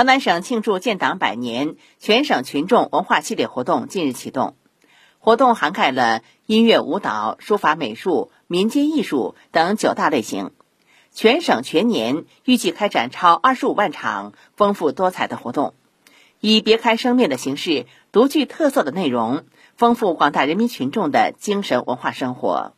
河南省庆祝建党百年全省群众文化系列活动近日启动，活动涵盖了音乐、舞蹈、书法、美术、民间艺术等九大类型。全省全年预计开展超二十五万场丰富多彩的活动，以别开生面的形式、独具特色的内容，丰富广大人民群众的精神文化生活。